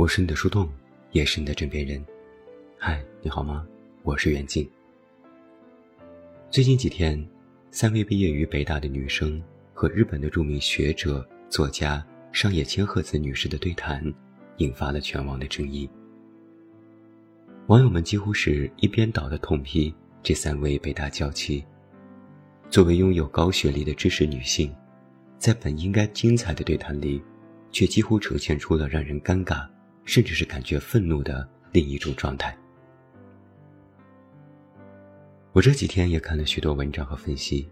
我是你的树洞，也是你的枕边人。嗨，你好吗？我是袁静。最近几天，三位毕业于北大的女生和日本的著名学者、作家上野千鹤子女士的对谈，引发了全网的争议。网友们几乎是一边倒的痛批这三位北大娇妻。作为拥有高学历的知识女性，在本应该精彩的对谈里，却几乎呈现出了让人尴尬。甚至是感觉愤怒的另一种状态。我这几天也看了许多文章和分析，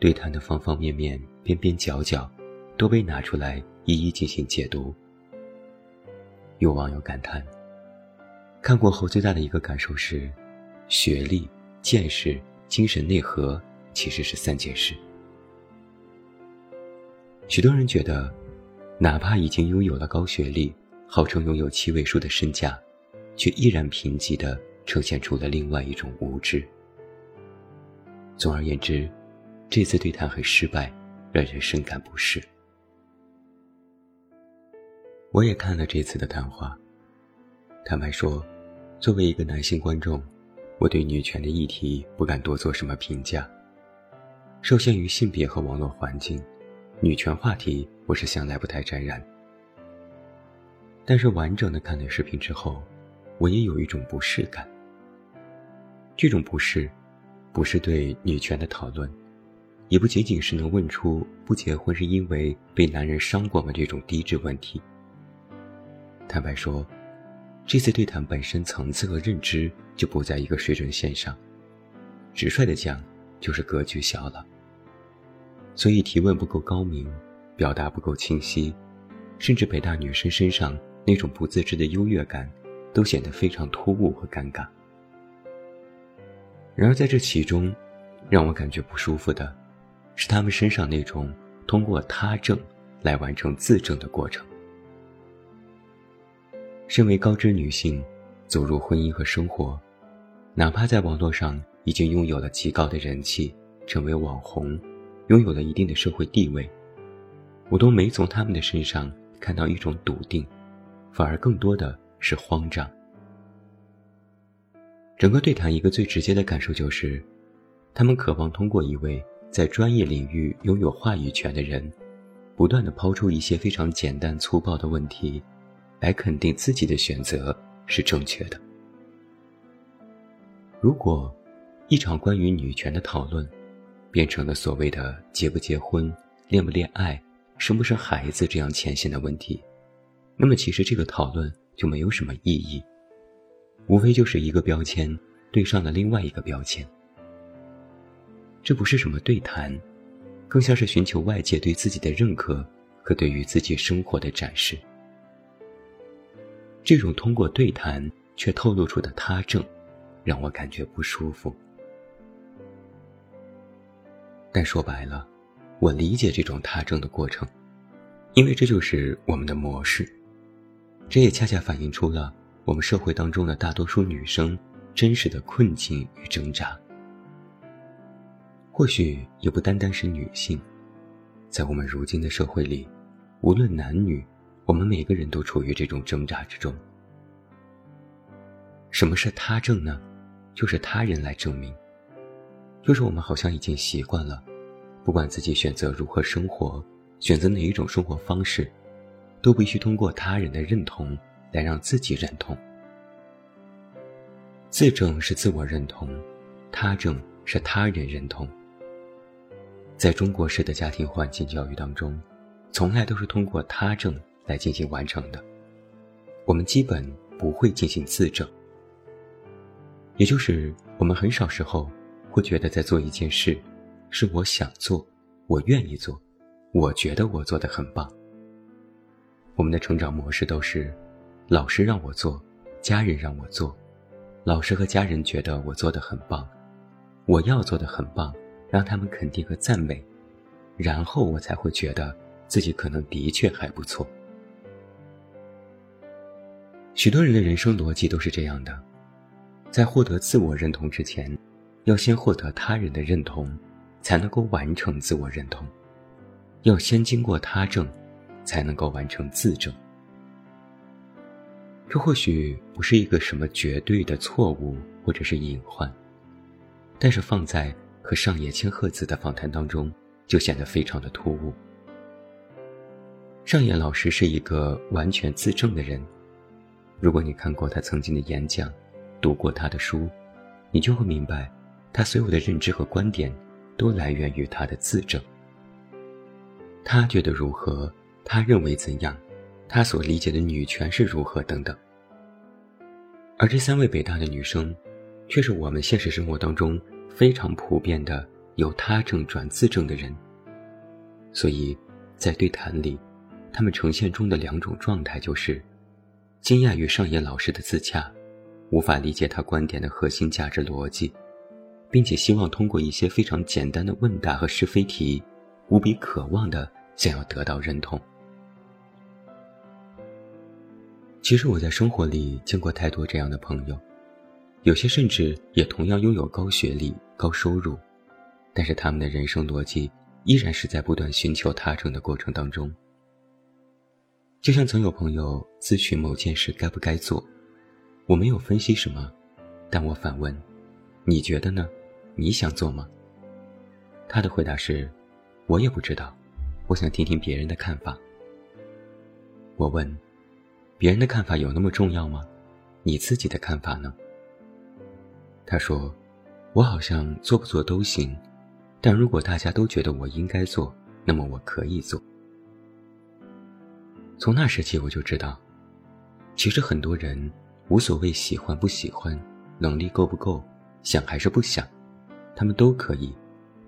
对谈的方方面面、边边角角，都被拿出来一一进行解读。有网友感叹：看过后最大的一个感受是，学历、见识、精神内核其实是三件事。许多人觉得，哪怕已经拥有了高学历，号称拥有七位数的身价，却依然贫瘠地呈现出了另外一种无知。总而言之，这次对谈很失败，让人深感不适。我也看了这次的谈话。坦白说，作为一个男性观众，我对女权的议题不敢多做什么评价。受限于性别和网络环境，女权话题我是向来不太沾染。但是完整的看了视频之后，我也有一种不适感。这种不适，不是对女权的讨论，也不仅仅是能问出不结婚是因为被男人伤过吗这种低质问题。坦白说，这次对谈本身层次和认知就不在一个水准线上，直率的讲，就是格局小了。所以提问不够高明，表达不够清晰，甚至北大女生身上。那种不自知的优越感，都显得非常突兀和尴尬。然而在这其中，让我感觉不舒服的，是他们身上那种通过他证来完成自证的过程。身为高知女性，走入婚姻和生活，哪怕在网络上已经拥有了极高的人气，成为网红，拥有了一定的社会地位，我都没从他们的身上看到一种笃定。反而更多的是慌张。整个对谈一个最直接的感受就是，他们渴望通过一位在专业领域拥有话语权的人，不断的抛出一些非常简单粗暴的问题，来肯定自己的选择是正确的。如果一场关于女权的讨论，变成了所谓的结不结婚、恋不恋爱、生不生孩子这样浅显的问题。那么其实这个讨论就没有什么意义，无非就是一个标签对上了另外一个标签。这不是什么对谈，更像是寻求外界对自己的认可和对于自己生活的展示。这种通过对谈却透露出的他证，让我感觉不舒服。但说白了，我理解这种他证的过程，因为这就是我们的模式。这也恰恰反映出了我们社会当中的大多数女生真实的困境与挣扎。或许也不单单是女性，在我们如今的社会里，无论男女，我们每个人都处于这种挣扎之中。什么是他证呢？就是他人来证明，就是我们好像已经习惯了，不管自己选择如何生活，选择哪一种生活方式。都必须通过他人的认同来让自己认同。自证是自我认同，他证是他人认同。在中国式的家庭环境教育当中，从来都是通过他证来进行完成的，我们基本不会进行自证。也就是我们很少时候会觉得在做一件事，是我想做，我愿意做，我觉得我做的很棒。我们的成长模式都是，老师让我做，家人让我做，老师和家人觉得我做的很棒，我要做的很棒，让他们肯定和赞美，然后我才会觉得自己可能的确还不错。许多人的人生逻辑都是这样的，在获得自我认同之前，要先获得他人的认同，才能够完成自我认同，要先经过他证。才能够完成自证。这或许不是一个什么绝对的错误或者是隐患，但是放在和上野千鹤子的访谈当中，就显得非常的突兀。上野老师是一个完全自证的人，如果你看过他曾经的演讲，读过他的书，你就会明白，他所有的认知和观点，都来源于他的自证。他觉得如何，他认为怎样，他所理解的女权是如何等等。而这三位北大的女生，却是我们现实生活当中非常普遍的由他证转自证的人。所以，在对谈里。他们呈现中的两种状态就是：惊讶于上野老师的自洽，无法理解他观点的核心价值逻辑，并且希望通过一些非常简单的问答和是非题，无比渴望的想要得到认同。其实我在生活里见过太多这样的朋友，有些甚至也同样拥有高学历、高收入，但是他们的人生逻辑依然是在不断寻求他证的过程当中。就像曾有朋友咨询某件事该不该做，我没有分析什么，但我反问：“你觉得呢？你想做吗？”他的回答是：“我也不知道，我想听听别人的看法。”我问：“别人的看法有那么重要吗？你自己的看法呢？”他说：“我好像做不做都行，但如果大家都觉得我应该做，那么我可以做。”从那时起，我就知道，其实很多人无所谓喜欢不喜欢，能力够不够，想还是不想，他们都可以，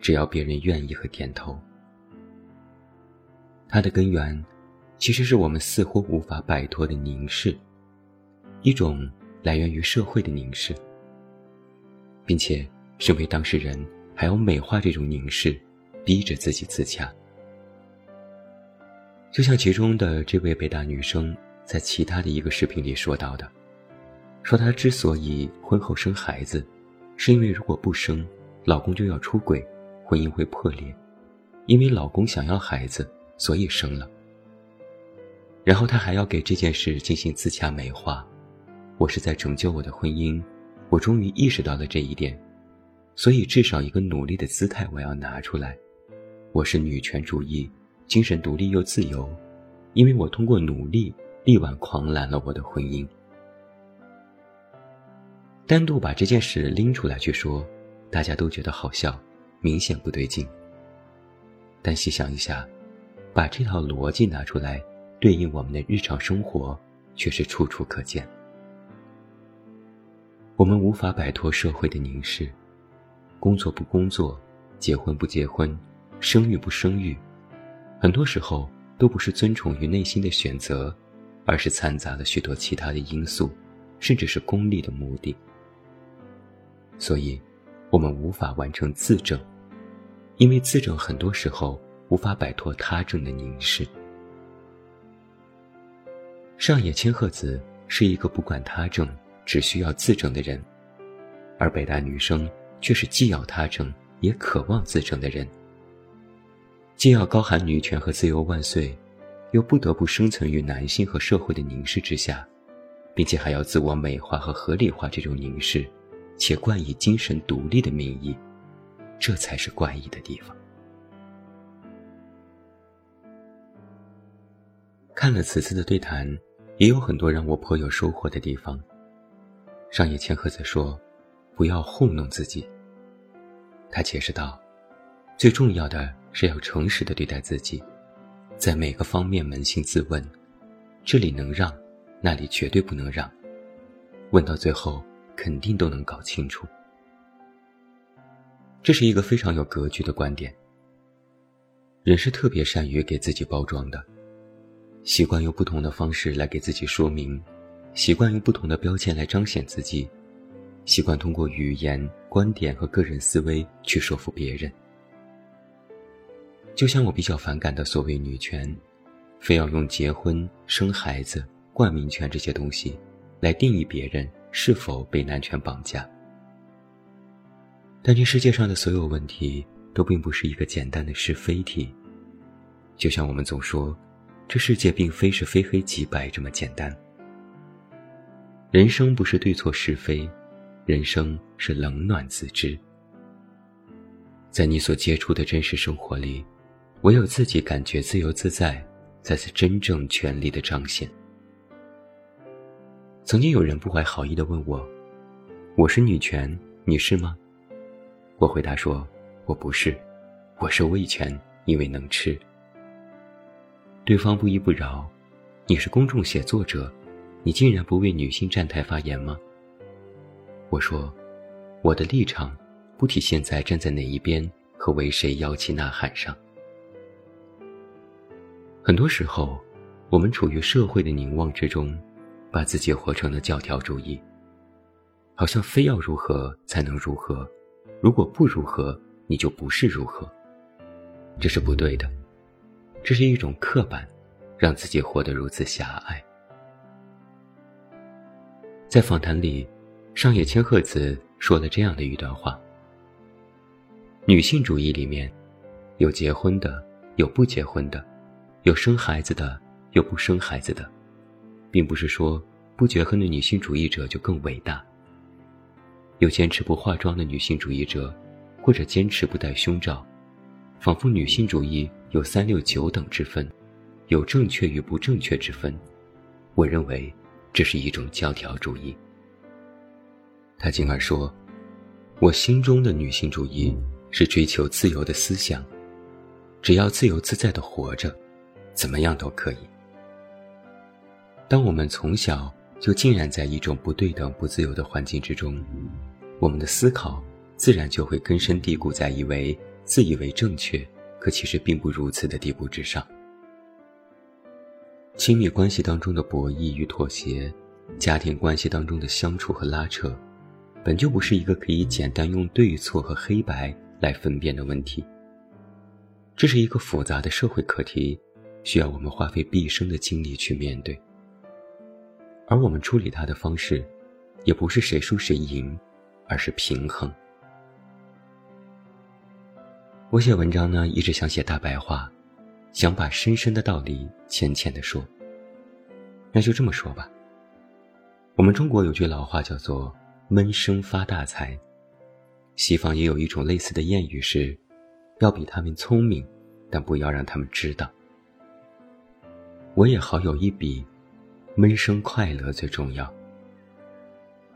只要别人愿意和点头。它的根源，其实是我们似乎无法摆脱的凝视，一种来源于社会的凝视，并且身为当事人还要美化这种凝视，逼着自己自洽。就像其中的这位北大女生在其他的一个视频里说到的，说她之所以婚后生孩子，是因为如果不生，老公就要出轨，婚姻会破裂，因为老公想要孩子，所以生了。然后他还要给这件事进行自洽美化，我是在拯救我的婚姻，我终于意识到了这一点，所以至少一个努力的姿态我要拿出来，我是女权主义。精神独立又自由，因为我通过努力力挽狂澜了我的婚姻。单独把这件事拎出来去说，大家都觉得好笑，明显不对劲。但细想一下，把这套逻辑拿出来对应我们的日常生活，却是处处可见。我们无法摆脱社会的凝视，工作不工作，结婚不结婚，生育不生育。很多时候都不是尊崇于内心的选择，而是掺杂了许多其他的因素，甚至是功利的目的。所以，我们无法完成自证，因为自证很多时候无法摆脱他证的凝视。上野千鹤子是一个不管他证，只需要自证的人，而北大女生却是既要他证，也渴望自证的人。既要高喊女权和自由万岁，又不得不生存于男性和社会的凝视之下，并且还要自我美化和合理化这种凝视，且冠以精神独立的名义，这才是怪异的地方。看了此次的对谈，也有很多让我颇有收获的地方。上野千鹤子说：“不要糊弄自己。”他解释道：“最重要的。”是要诚实的对待自己，在每个方面扪心自问，这里能让，那里绝对不能让。问到最后，肯定都能搞清楚。这是一个非常有格局的观点。人是特别善于给自己包装的，习惯用不同的方式来给自己说明，习惯用不同的标签来彰显自己，习惯通过语言、观点和个人思维去说服别人。就像我比较反感的所谓女权，非要用结婚、生孩子、冠名权这些东西，来定义别人是否被男权绑架。但这世界上的所有问题都并不是一个简单的是非题。就像我们总说，这世界并非是非黑即白这么简单。人生不是对错是非，人生是冷暖自知。在你所接触的真实生活里，唯有自己感觉自由自在，才是真正权力的彰显。曾经有人不怀好意地问我：“我是女权，你是吗？”我回答说：“我不是，我是威权，因为能吃。”对方不依不饶：“你是公众写作者，你竟然不为女性站台发言吗？”我说：“我的立场。”不体现在站在哪一边和为谁摇旗呐喊上。很多时候，我们处于社会的凝望之中，把自己活成了教条主义，好像非要如何才能如何，如果不如何，你就不是如何。这是不对的，这是一种刻板，让自己活得如此狭隘。在访谈里，上野千鹤子说了这样的一段话。女性主义里面，有结婚的，有不结婚的，有生孩子的，有不生孩子的，并不是说不结婚的女性主义者就更伟大。有坚持不化妆的女性主义者，或者坚持不戴胸罩，仿佛女性主义有三六九等之分，有正确与不正确之分。我认为这是一种教条主义。他进而说，我心中的女性主义。是追求自由的思想，只要自由自在的活着，怎么样都可以。当我们从小就浸染在一种不对等、不自由的环境之中，我们的思考自然就会根深蒂固在以为自以为正确，可其实并不如此的地步之上。亲密关系当中的博弈与妥协，家庭关系当中的相处和拉扯，本就不是一个可以简单用对错和黑白。来分辨的问题，这是一个复杂的社会课题，需要我们花费毕生的精力去面对。而我们处理它的方式，也不是谁输谁赢，而是平衡。我写文章呢，一直想写大白话，想把深深的道理浅浅的说。那就这么说吧。我们中国有句老话叫做“闷声发大财”。西方也有一种类似的谚语是：要比他们聪明，但不要让他们知道。我也好有一笔，闷声快乐最重要。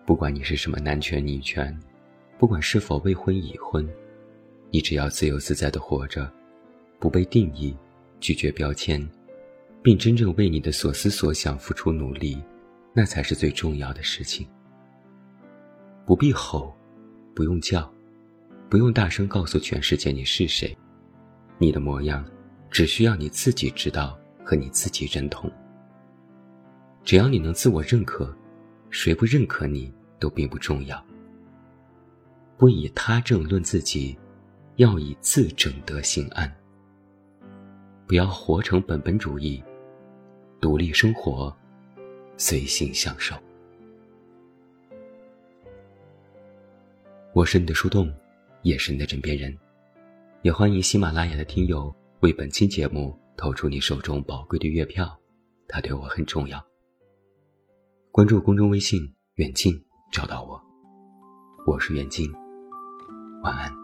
不管你是什么男权女权，不管是否未婚已婚，你只要自由自在的活着，不被定义，拒绝标签，并真正为你的所思所想付出努力，那才是最重要的事情。不必吼。不用叫，不用大声告诉全世界你是谁，你的模样只需要你自己知道和你自己认同。只要你能自我认可，谁不认可你都并不重要。不以他正论自己，要以自正得心安。不要活成本本主义，独立生活，随心享受。我是你的树洞，也是你的枕边人，也欢迎喜马拉雅的听友为本期节目投出你手中宝贵的月票，它对我很重要。关注公众微信远近找到我，我是远近，晚安。